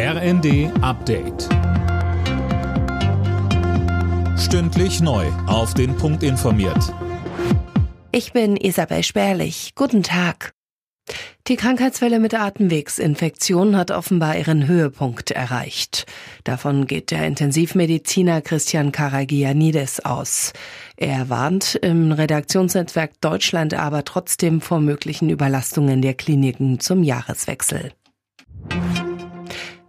RND Update. Stündlich neu. Auf den Punkt informiert. Ich bin Isabel Spärlich. Guten Tag. Die Krankheitswelle mit Atemwegsinfektionen hat offenbar ihren Höhepunkt erreicht. Davon geht der Intensivmediziner Christian Karagianidis aus. Er warnt im Redaktionsnetzwerk Deutschland aber trotzdem vor möglichen Überlastungen der Kliniken zum Jahreswechsel.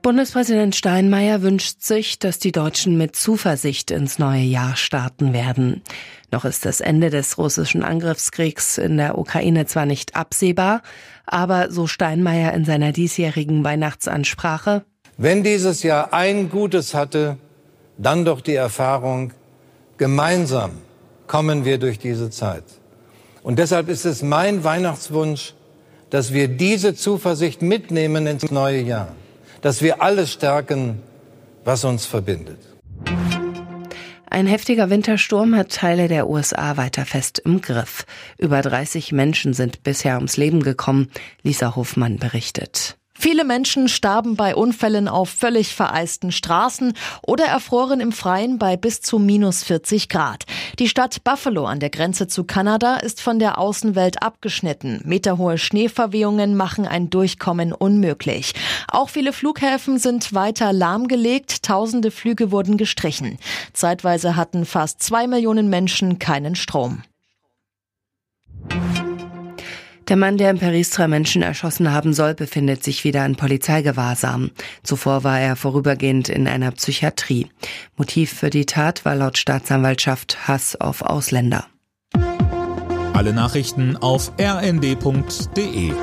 Bundespräsident Steinmeier wünscht sich, dass die Deutschen mit Zuversicht ins neue Jahr starten werden. Noch ist das Ende des russischen Angriffskriegs in der Ukraine zwar nicht absehbar, aber so Steinmeier in seiner diesjährigen Weihnachtsansprache. Wenn dieses Jahr ein Gutes hatte, dann doch die Erfahrung, gemeinsam kommen wir durch diese Zeit. Und deshalb ist es mein Weihnachtswunsch, dass wir diese Zuversicht mitnehmen ins neue Jahr dass wir alles stärken, was uns verbindet. Ein heftiger Wintersturm hat Teile der USA weiter fest im Griff. Über 30 Menschen sind bisher ums Leben gekommen, Lisa Hofmann berichtet. Viele Menschen starben bei Unfällen auf völlig vereisten Straßen oder erfroren im Freien bei bis zu minus 40 Grad. Die Stadt Buffalo an der Grenze zu Kanada ist von der Außenwelt abgeschnitten. Meterhohe Schneeverwehungen machen ein Durchkommen unmöglich. Auch viele Flughäfen sind weiter lahmgelegt. Tausende Flüge wurden gestrichen. Zeitweise hatten fast zwei Millionen Menschen keinen Strom. Der Mann, der in Paris drei Menschen erschossen haben soll, befindet sich wieder in Polizeigewahrsam. Zuvor war er vorübergehend in einer Psychiatrie. Motiv für die Tat war laut Staatsanwaltschaft Hass auf Ausländer. Alle Nachrichten auf rnd.de